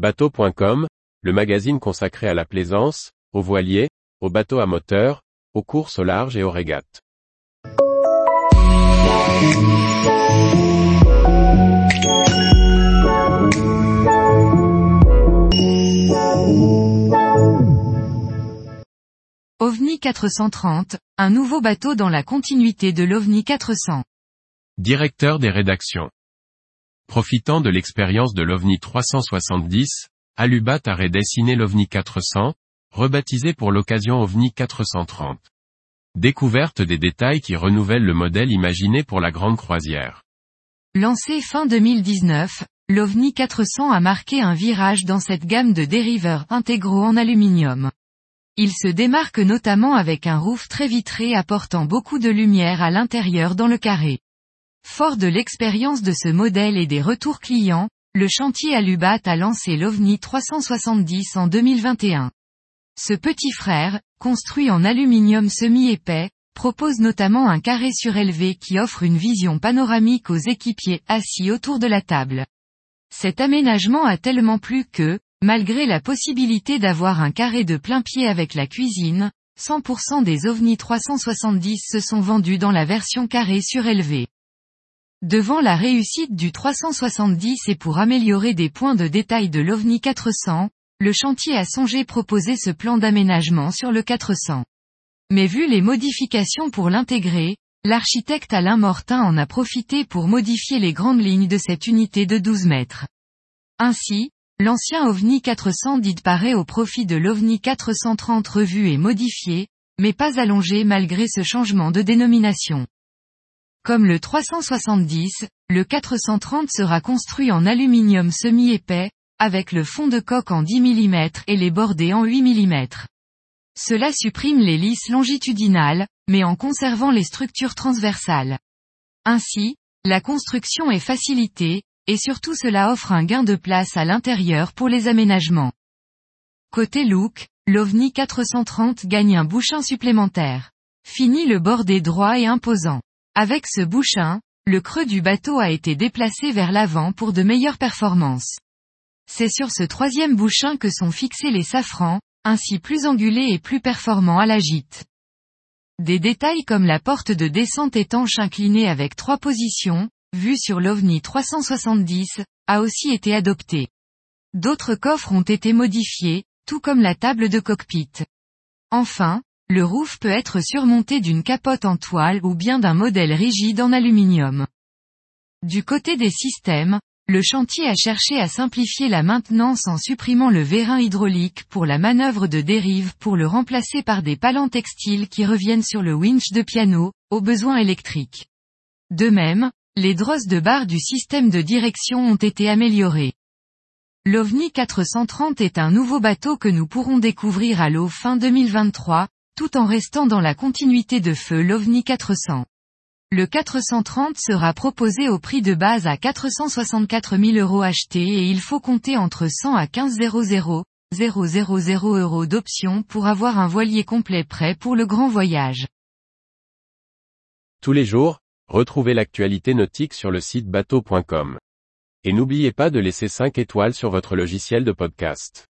Bateau.com, le magazine consacré à la plaisance, aux voiliers, aux bateaux à moteur, aux courses au large et aux régates. OVNI 430, un nouveau bateau dans la continuité de l'OVNI 400. Directeur des rédactions. Profitant de l'expérience de l'OVNI 370, Alubat a redessiné l'OVNI 400, rebaptisé pour l'occasion OVNI 430. Découverte des détails qui renouvellent le modèle imaginé pour la grande croisière. Lancé fin 2019, l'OVNI 400 a marqué un virage dans cette gamme de dériveurs intégraux en aluminium. Il se démarque notamment avec un roof très vitré apportant beaucoup de lumière à l'intérieur dans le carré. Fort de l'expérience de ce modèle et des retours clients, le chantier Alubat a lancé l'OVNI 370 en 2021. Ce petit frère, construit en aluminium semi-épais, propose notamment un carré surélevé qui offre une vision panoramique aux équipiers assis autour de la table. Cet aménagement a tellement plu que, malgré la possibilité d'avoir un carré de plein pied avec la cuisine, 100% des OVNI 370 se sont vendus dans la version carré surélevé. Devant la réussite du 370 et pour améliorer des points de détail de l'OVNI 400, le chantier a songé proposer ce plan d'aménagement sur le 400. Mais vu les modifications pour l'intégrer, l'architecte Alain Mortin en a profité pour modifier les grandes lignes de cette unité de 12 mètres. Ainsi, l'ancien OVNI 400 dit paraît au profit de l'OVNI 430 revu et modifié, mais pas allongé malgré ce changement de dénomination. Comme le 370, le 430 sera construit en aluminium semi-épais, avec le fond de coque en 10 mm et les bordées en 8 mm. Cela supprime les lisses longitudinales, mais en conservant les structures transversales. Ainsi, la construction est facilitée, et surtout cela offre un gain de place à l'intérieur pour les aménagements. Côté look, l'OVNI 430 gagne un bouchin supplémentaire. Fini le bordé droit et imposant. Avec ce bouchin, le creux du bateau a été déplacé vers l'avant pour de meilleures performances. C'est sur ce troisième bouchin que sont fixés les safrans, ainsi plus angulés et plus performants à la gîte. Des détails comme la porte de descente étanche inclinée avec trois positions, vue sur l'OVNI 370, a aussi été adopté. D'autres coffres ont été modifiés, tout comme la table de cockpit. Enfin, le roof peut être surmonté d'une capote en toile ou bien d'un modèle rigide en aluminium. Du côté des systèmes, le chantier a cherché à simplifier la maintenance en supprimant le vérin hydraulique pour la manœuvre de dérive pour le remplacer par des palans textiles qui reviennent sur le winch de piano, aux besoins électriques. De même, les drosses de barre du système de direction ont été améliorées. L'OVNI 430 est un nouveau bateau que nous pourrons découvrir à l'eau fin 2023, tout en restant dans la continuité de feu l'OVNI 400. Le 430 sera proposé au prix de base à 464 000 euros achetés et il faut compter entre 100 à 15 000 euros d'options pour avoir un voilier complet prêt pour le grand voyage. Tous les jours, retrouvez l'actualité nautique sur le site bateau.com. Et n'oubliez pas de laisser 5 étoiles sur votre logiciel de podcast.